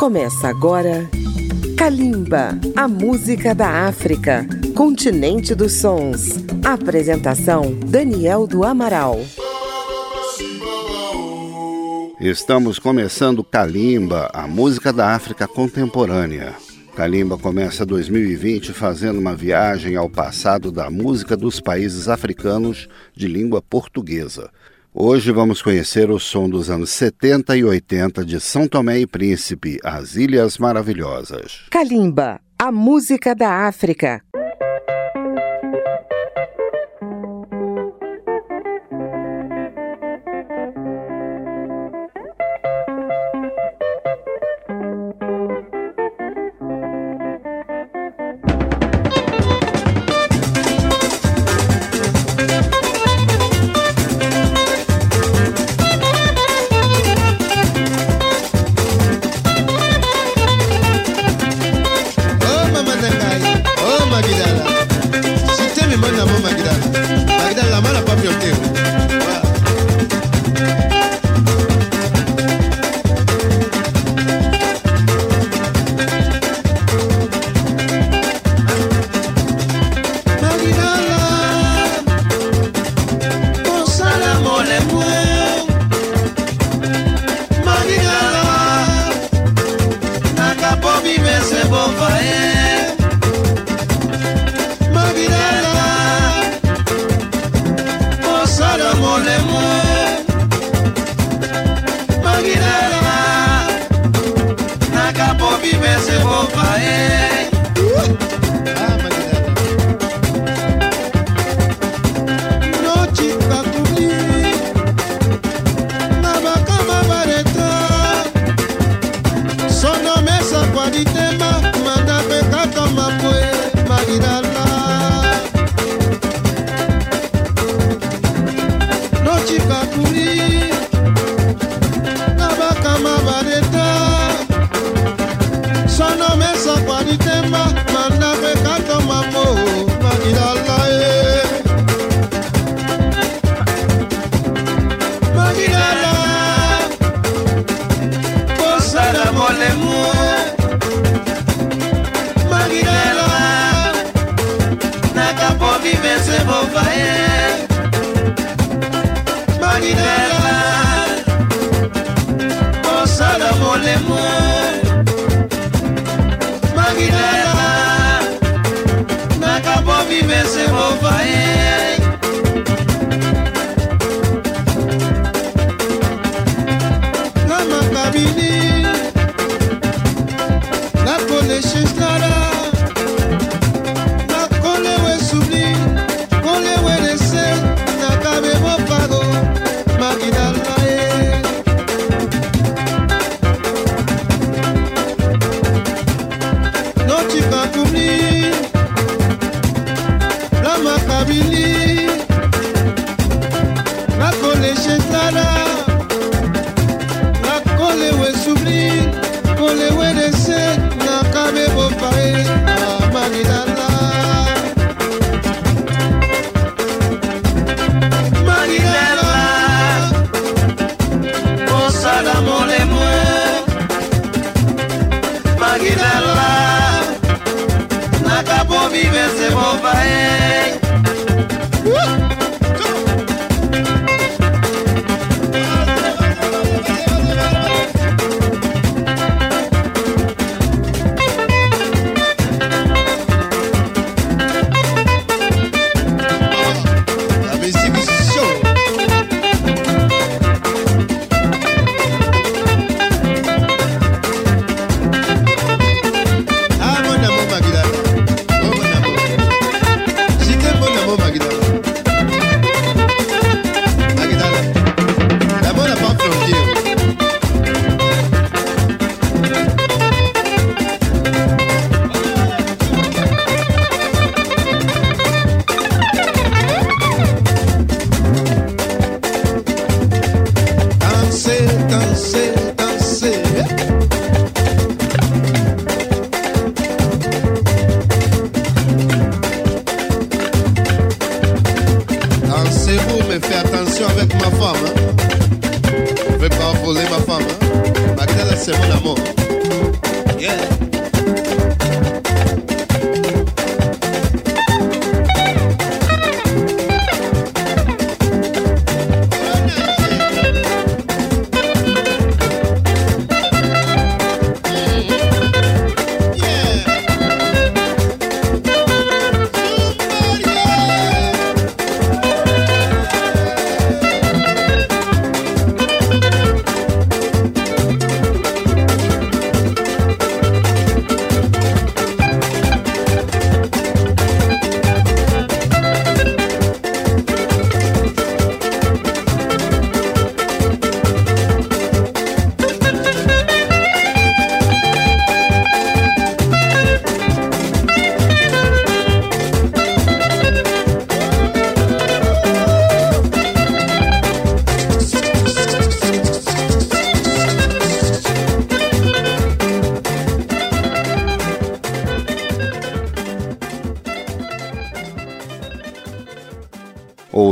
Começa agora Kalimba, a música da África, continente dos sons. Apresentação Daniel do Amaral. Estamos começando Kalimba, a música da África contemporânea. Kalimba começa 2020 fazendo uma viagem ao passado da música dos países africanos de língua portuguesa. Hoje vamos conhecer o som dos anos 70 e 80 de São Tomé e Príncipe, as Ilhas Maravilhosas. Kalimba, a música da África.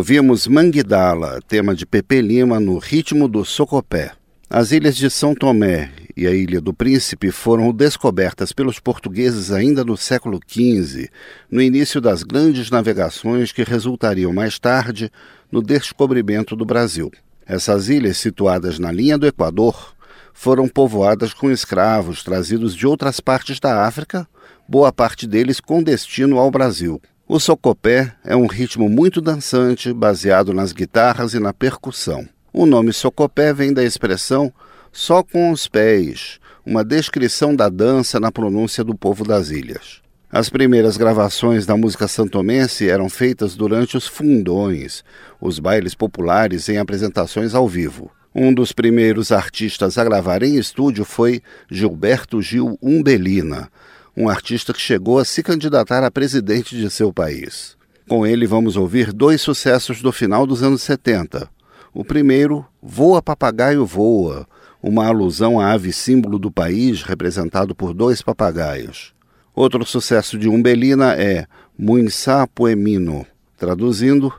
Ouvimos Manguidala, tema de Pepe Lima, no ritmo do Socopé. As ilhas de São Tomé e a Ilha do Príncipe foram descobertas pelos portugueses ainda no século XV, no início das grandes navegações que resultariam mais tarde no descobrimento do Brasil. Essas ilhas, situadas na linha do Equador, foram povoadas com escravos trazidos de outras partes da África, boa parte deles com destino ao Brasil. O socopé é um ritmo muito dançante, baseado nas guitarras e na percussão. O nome socopé vem da expressão só com os pés, uma descrição da dança na pronúncia do povo das ilhas. As primeiras gravações da música santomense eram feitas durante os fundões, os bailes populares em apresentações ao vivo. Um dos primeiros artistas a gravar em estúdio foi Gilberto Gil Umbelina, um artista que chegou a se candidatar a presidente de seu país. Com ele vamos ouvir dois sucessos do final dos anos 70. O primeiro, Voa Papagaio Voa, uma alusão à ave símbolo do país representado por dois papagaios. Outro sucesso de Umbelina é Muinsá Poemino, traduzindo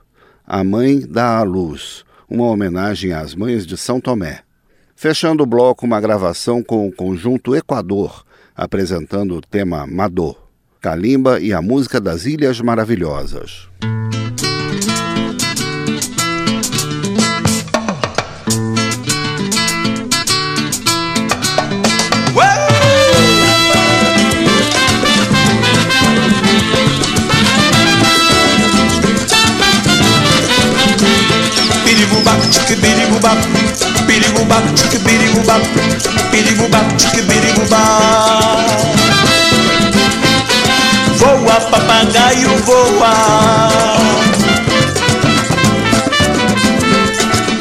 A Mãe dá a Luz, uma homenagem às mães de São Tomé. Fechando o bloco, uma gravação com o conjunto Equador, apresentando o tema Madô, Kalimba e a música das Ilhas Maravilhosas. Biribubá, biribubá, biribubá, biribubá, biribubá. Voa, papagaio, voa.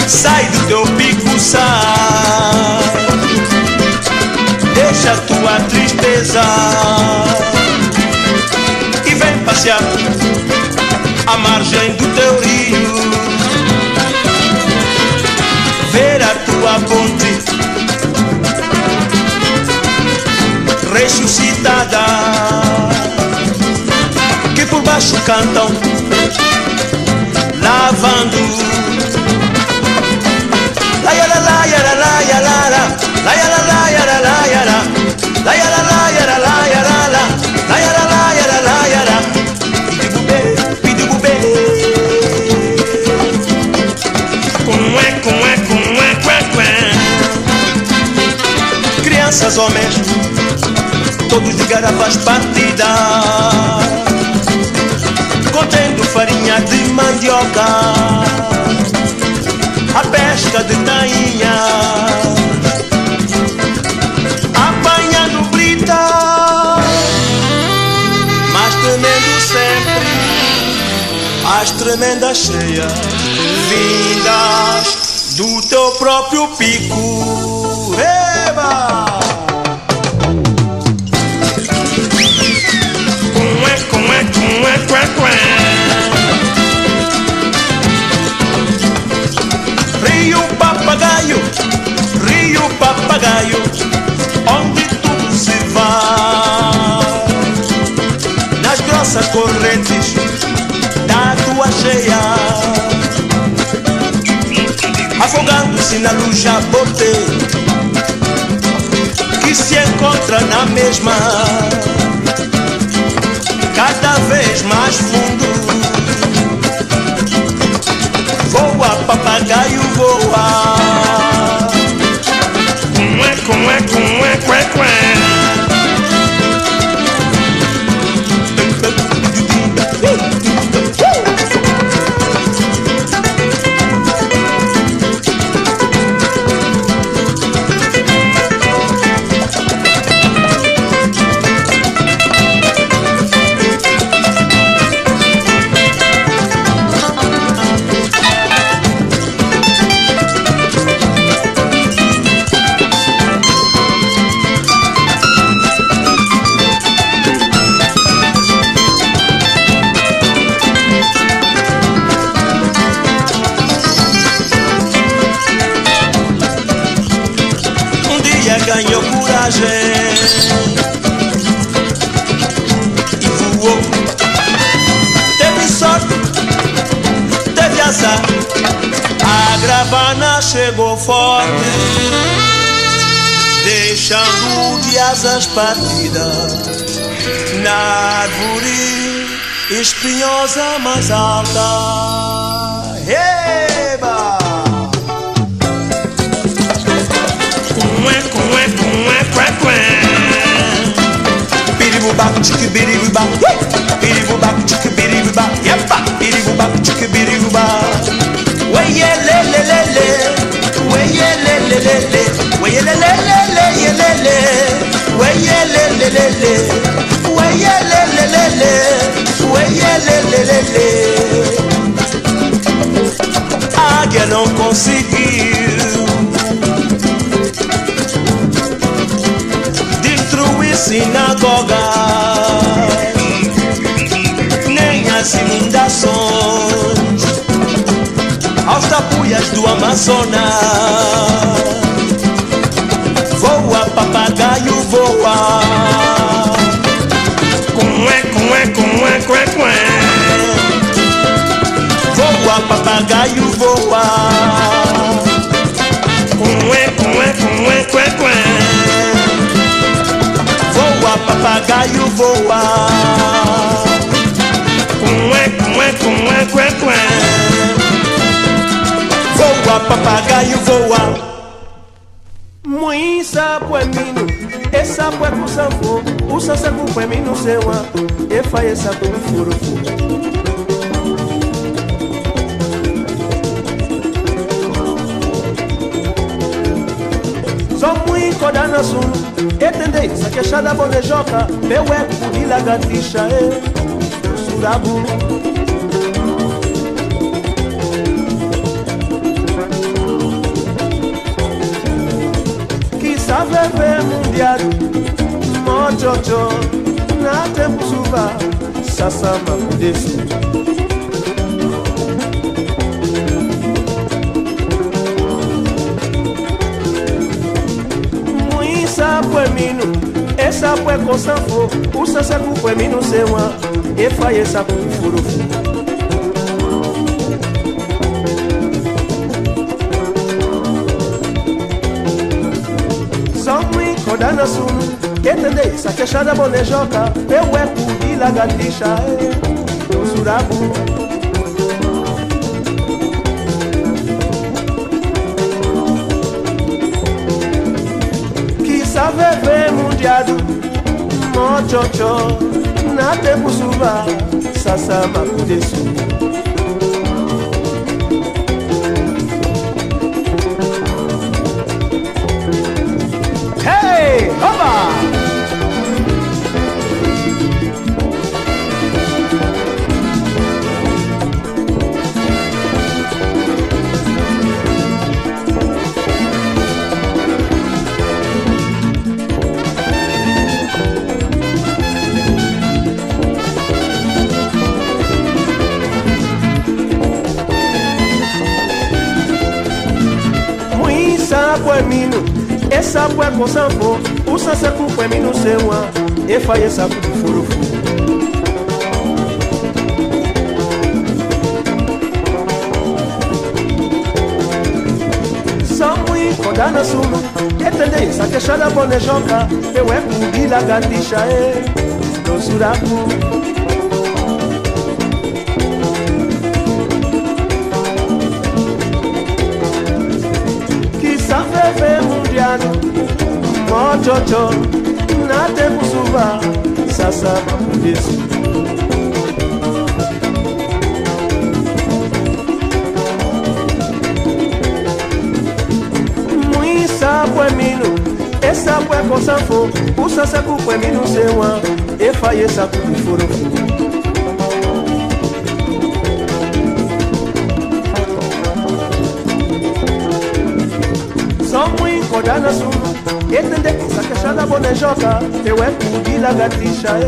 Sai do teu pico, sai. Deixa tua tristeza e vem passear à la ya la la ya la la la ya la la ya la la ya la pidi bube como é como é crianças, homens, todos de garrafas partidas, mandioca, a pesca de tainha, apanhando brita, mas tremendo sempre as tremendas cheias vindas do teu próprio pico. Papagaio, onde tudo se vai. Nas grossas correntes da tua cheia, afogando-se na luz jabote, que se encontra na mesma cada vez mais fundo. Voa, papagaio, voa. Cué, cué, chegou forte, deixando de asas partidas na árvore espinhosa mais alta. Eba! Cué, cué, cué, cué, cué. Biribuba, chique biribuba, biribuba, chique biribuba, yepa, le le le le, weye le le le le, weye le le le le. Águia não conseguiu destruir sinagogas, nem as inundações aos tapuias do Amazonas. Voa, papagaio, voa. Cué, cué, cué, cué, cué. Voa, papagaio, voa. Cué, cué, cué, cué, cué. Voa, papagaio, voa. Cué, cué, cué, cué, cué. Voa, papagaio, voa. Muisa puemino, essa pue kusambo, usa sa ku puemino sewa, e fa essa ku furu Só muito codana sun, etende, sa queixada bonejoca, meu eco e lagartixa, e surabu. Bebê mundial, mojojo, na tempo suva, sasama desse. Muisa puemino, essa pue cosanfo, usa sa ku puemino sewa, e fa essa ku codana sunu, entende? Essa queixada bonejoca, eu eco de lagartixa, é, do surabu. Quizá bebê mundiado, mochocho, na tempo suva, essa pue cosambo, usa sa ku puemino sewa, e fa essa ku furufu. Só muito codana sunu, entende? Essa queixada bonejoca, eu eco de lagartixa, e do surabu. Mojojo, na tempo suva, sasama kudesu. Muisa puemino, essa pue cosanfo, usa sa ku puemino sewa, e fa essa ku furufu. Só muito codana sunu, entende? Essa queixada bonejoca, eu eco de lagartixa,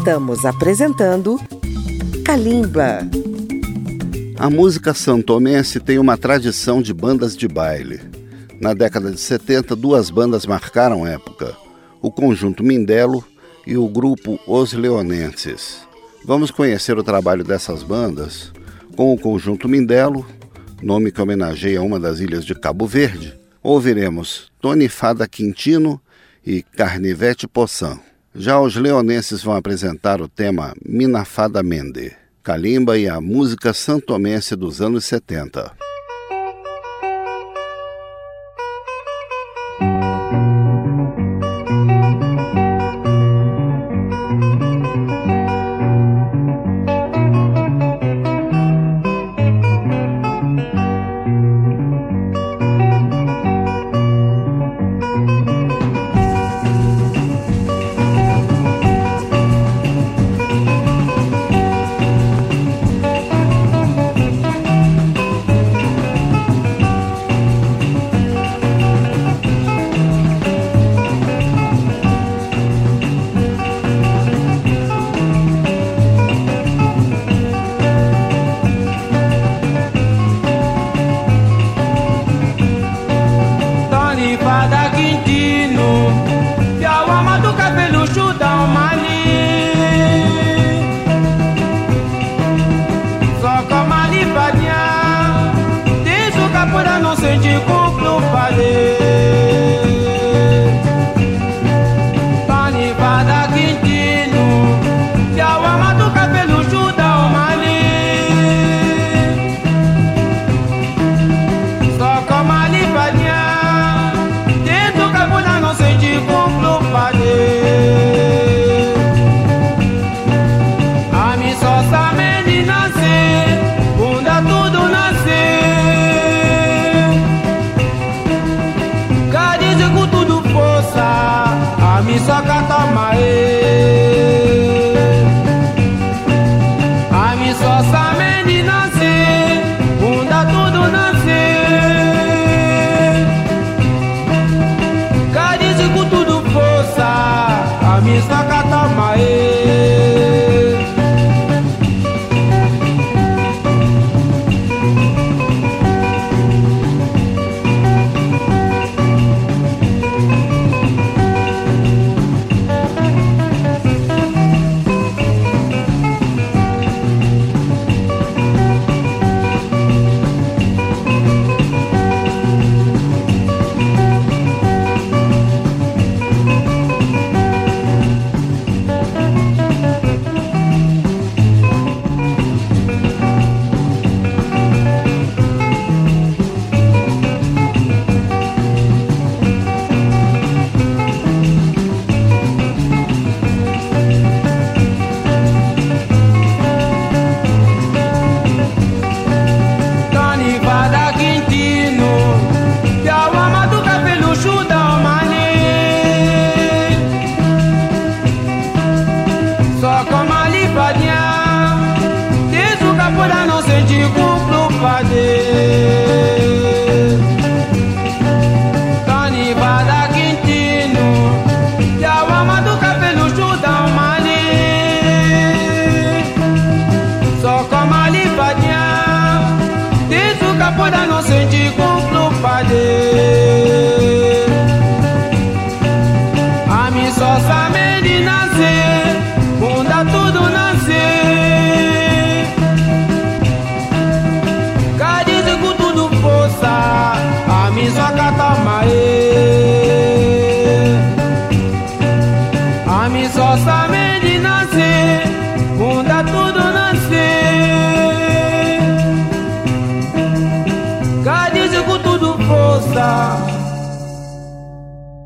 Estamos apresentando Kalimba. A música santomense tem uma tradição de bandas de baile. Na década de 70, duas bandas marcaram época: o conjunto Mindelo e o grupo Os Leonenses. Vamos conhecer o trabalho dessas bandas com o conjunto Mindelo, nome que homenageia uma das ilhas de Cabo Verde. Ouviremos Tony Fada Quintino e Carnivete Poçan. Já os leonenses vão apresentar o tema Minafada Mende, Kalimba e a música santomense dos anos 70.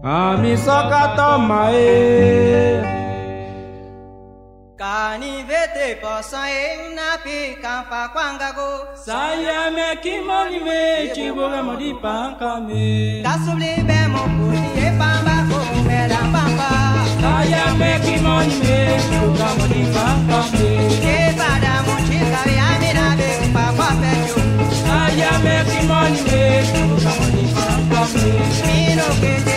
আমি সকাত মায়ে কানি ভেতে পসায়ে নাপি কাপা kwangako sayame kimoni ve chibuga modi pankame tasubli be mo kuni e pamba ko me la pamba. Sayame kimoni ve chibuga modi pankame e pada mo chikari amira be papa pe yo. Sayame kimoni ve chibuga modi pankame mino ke te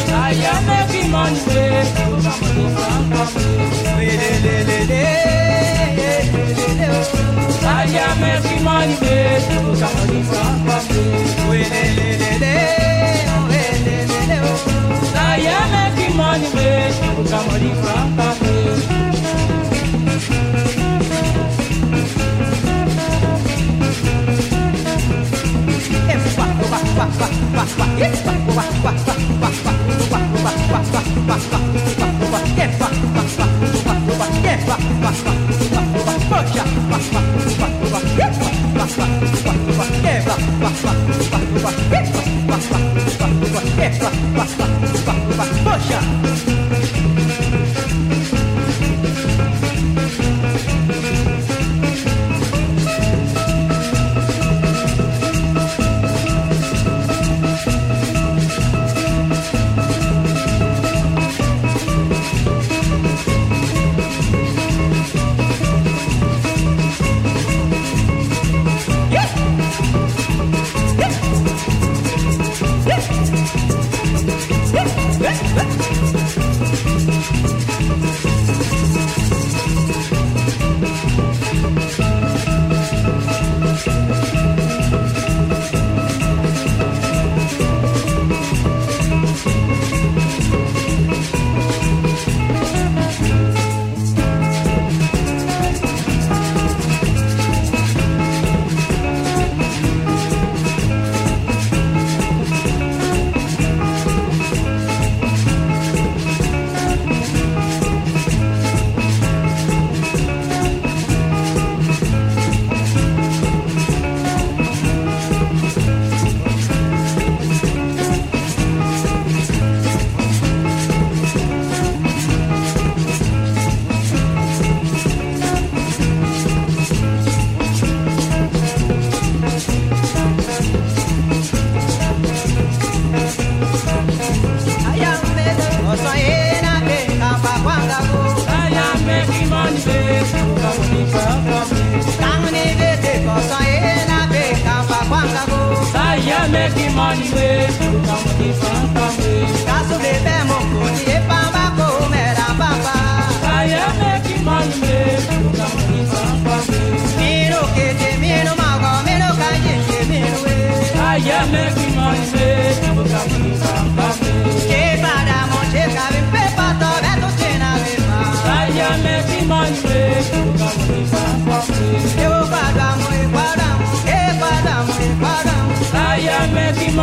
I am making money. I am making money. I am making money. Yeah.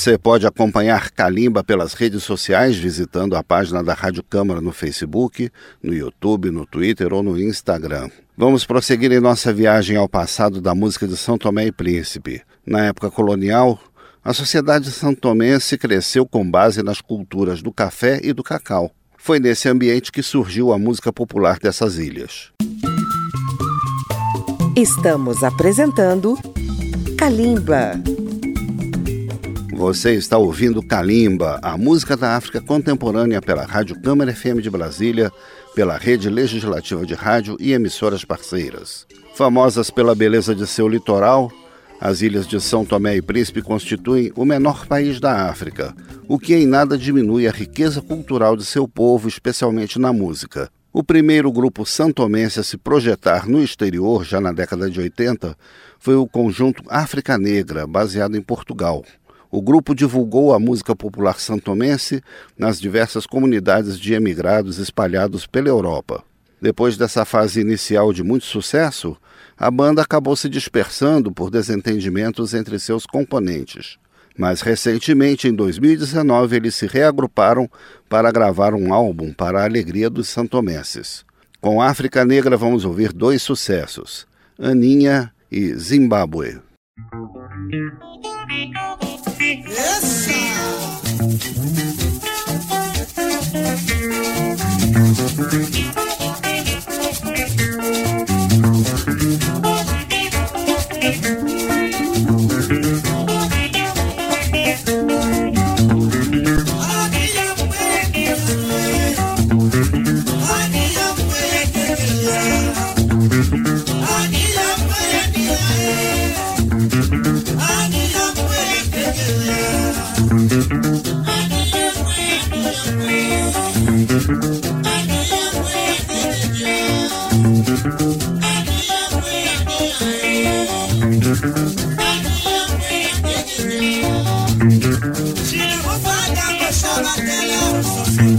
Você pode acompanhar Calimba pelas redes sociais visitando a página da Rádio Câmara no Facebook, no YouTube, no Twitter ou no Instagram. Vamos prosseguir em nossa viagem ao passado da música de São Tomé e Príncipe. Na época colonial, a sociedade santomense cresceu com base nas culturas do café e do cacau. Foi nesse ambiente que surgiu a música popular dessas ilhas. Estamos apresentando Kalimba. Você está ouvindo Kalimba, a música da África contemporânea pela Rádio Câmara FM de Brasília, pela Rede Legislativa de Rádio e emissoras parceiras. Famosas pela beleza de seu litoral, as ilhas de São Tomé e Príncipe constituem o menor país da África, o que em nada diminui a riqueza cultural de seu povo, especialmente na música. O primeiro grupo santomense a se projetar no exterior, já na década de 80, foi o conjunto África Negra, baseado em Portugal o grupo divulgou a música popular santomense nas diversas comunidades de emigrados espalhados pela Europa. Depois dessa fase inicial de muito sucesso, a banda acabou se dispersando por desentendimentos entre seus componentes. Mas recentemente, em 2019, eles se reagruparam para gravar um álbum para a alegria dos santomenses. Com África Negra vamos ouvir dois sucessos, Aninha e Zimbábue. Essa.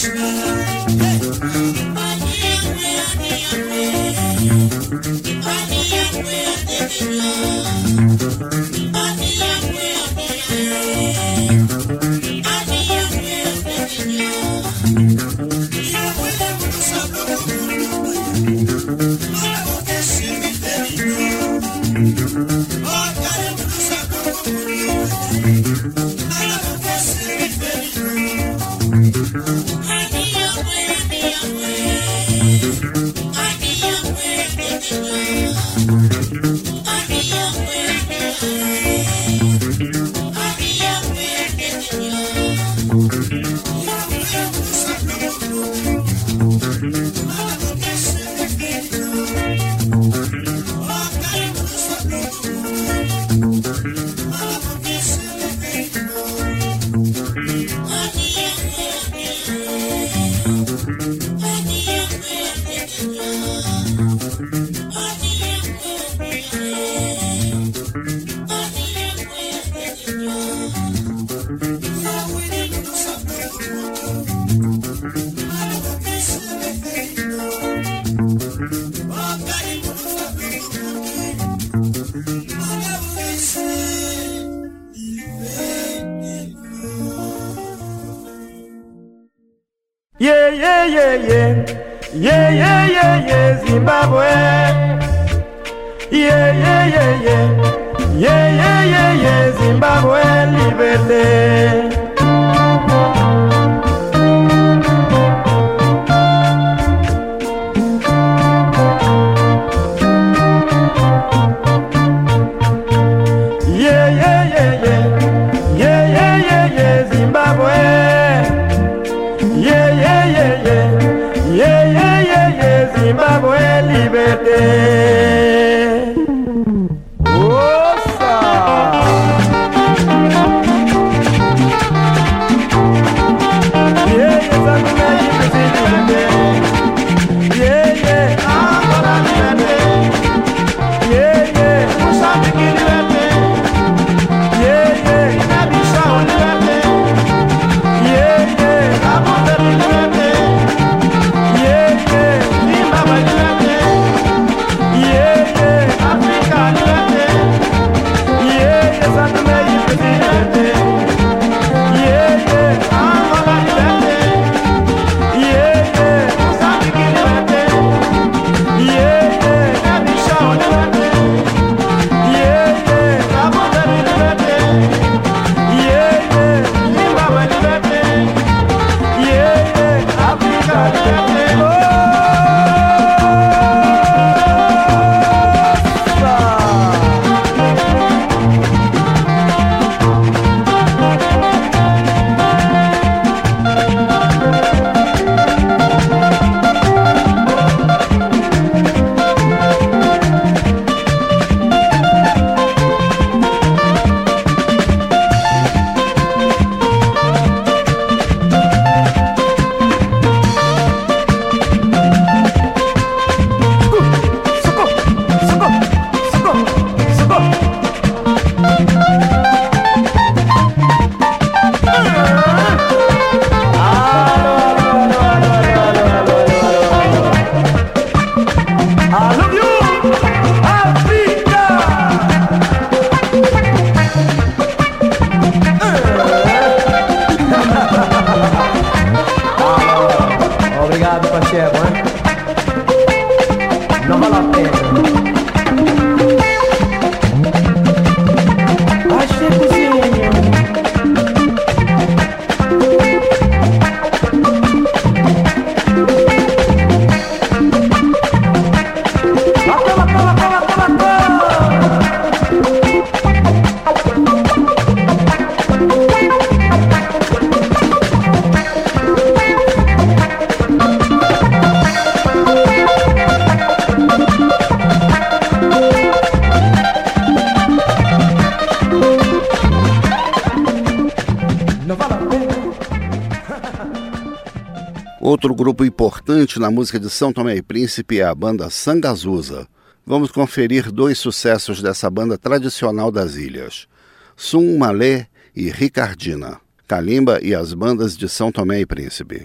True. Na música de São Tomé e Príncipe é a banda Sangazusa. Vamos conferir dois sucessos dessa banda tradicional das ilhas: Sum Malé e Ricardina. Calimba e as bandas de São Tomé e Príncipe.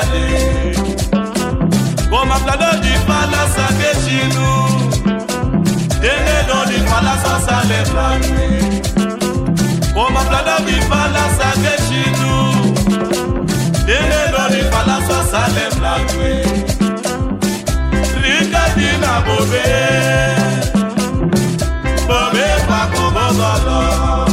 allées. Bon, ma plano du palace à Géchinou. Et les noms du palace à Saléflamé. Bon, ma plano du palace à Géchinou. Et les noms du palace Rika di na Bobé. Bobé, pa pas comme un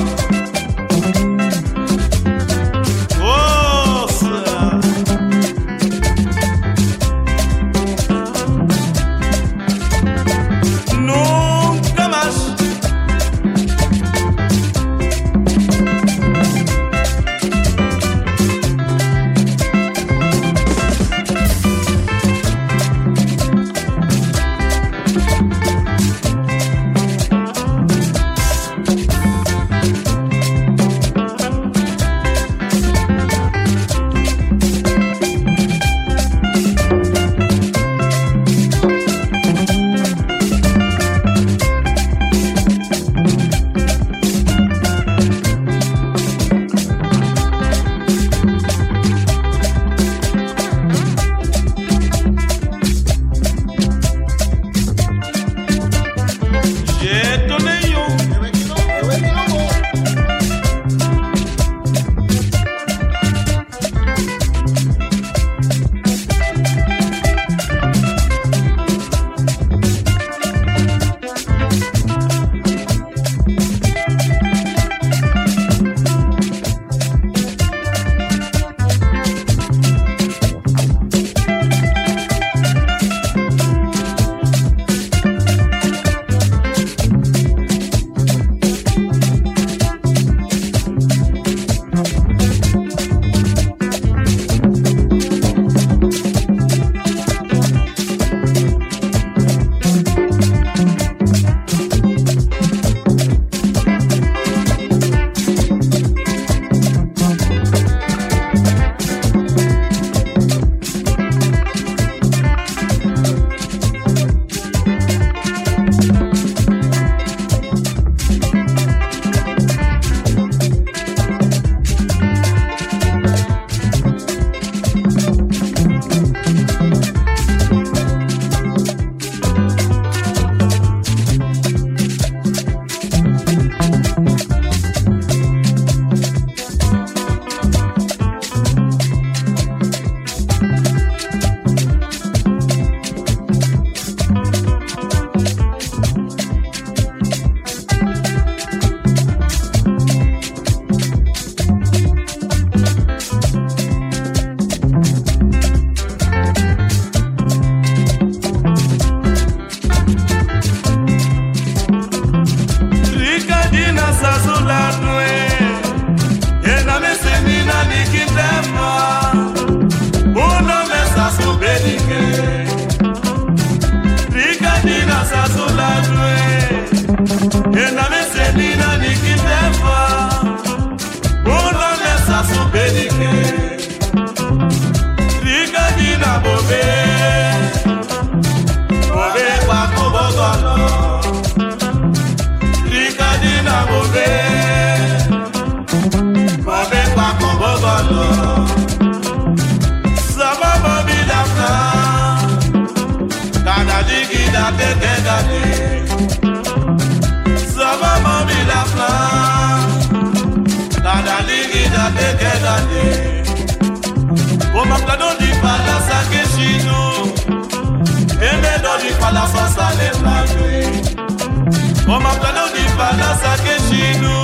Omapano di palasa ke shinu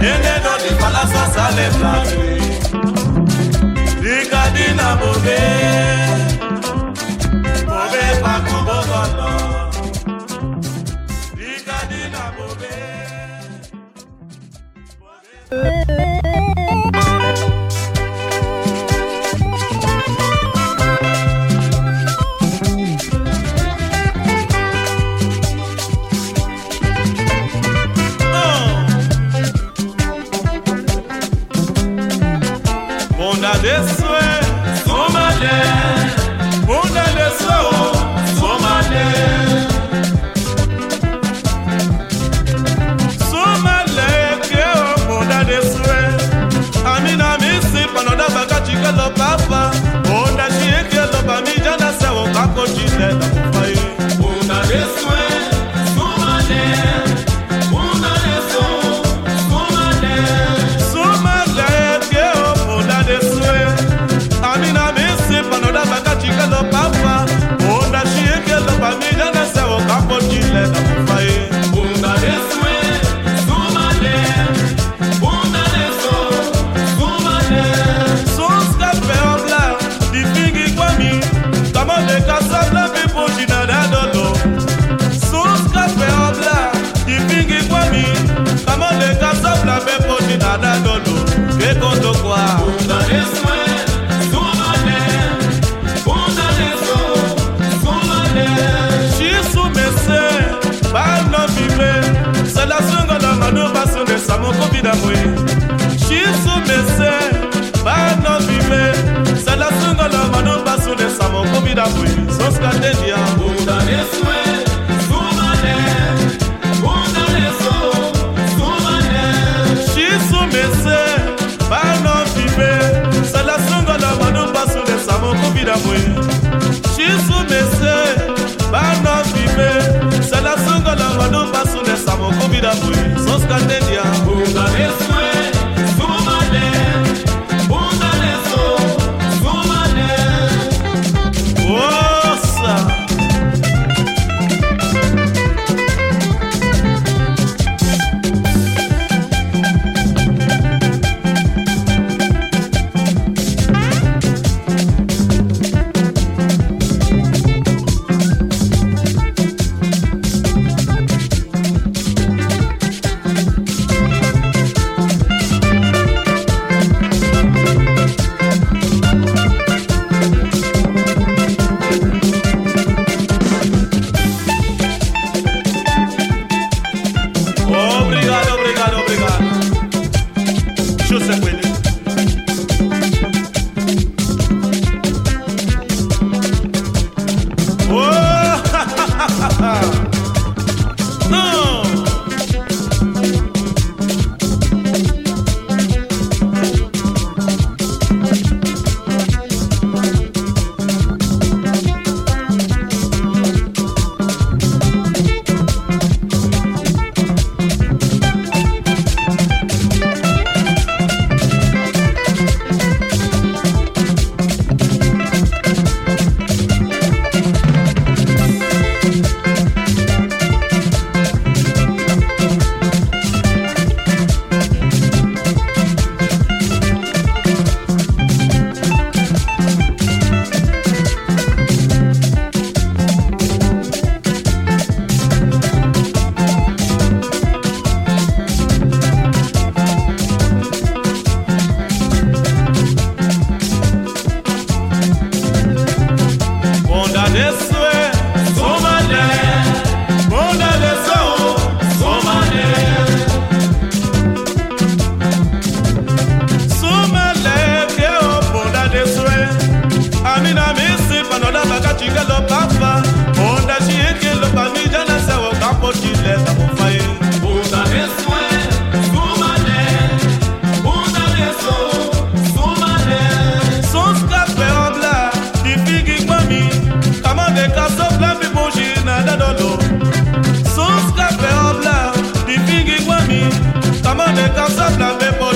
Enedo di palasa sale platwe Rikadina bobe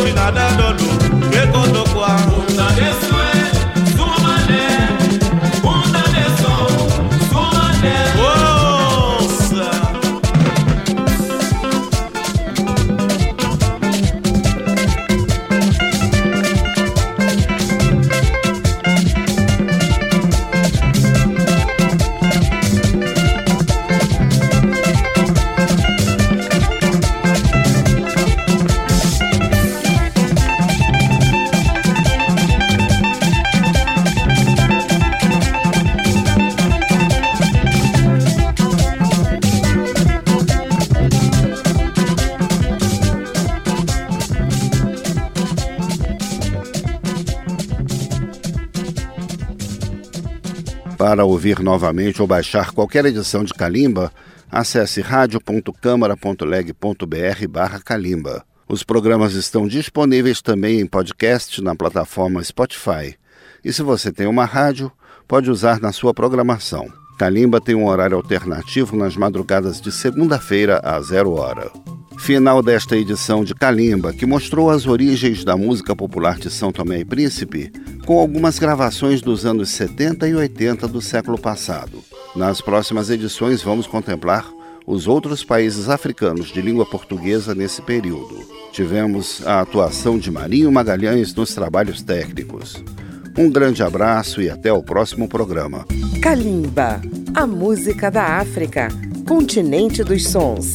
Trinidad Para ouvir novamente ou baixar qualquer edição de Calimba, acesse radio.câmara.leg.br barra Calimba. Os programas estão disponíveis também em podcast na plataforma Spotify. E se você tem uma rádio, pode usar na sua programação. Calimba tem um horário alternativo nas madrugadas de segunda-feira a zero hora. Final desta edição de Calimba, que mostrou as origens da música popular de São Tomé e Príncipe, com algumas gravações dos anos 70 e 80 do século passado. Nas próximas edições vamos contemplar os outros países africanos de língua portuguesa nesse período. Tivemos a atuação de Marinho Magalhães nos trabalhos técnicos. Um grande abraço e até o próximo programa. Kalimba, a música da África, continente dos sons.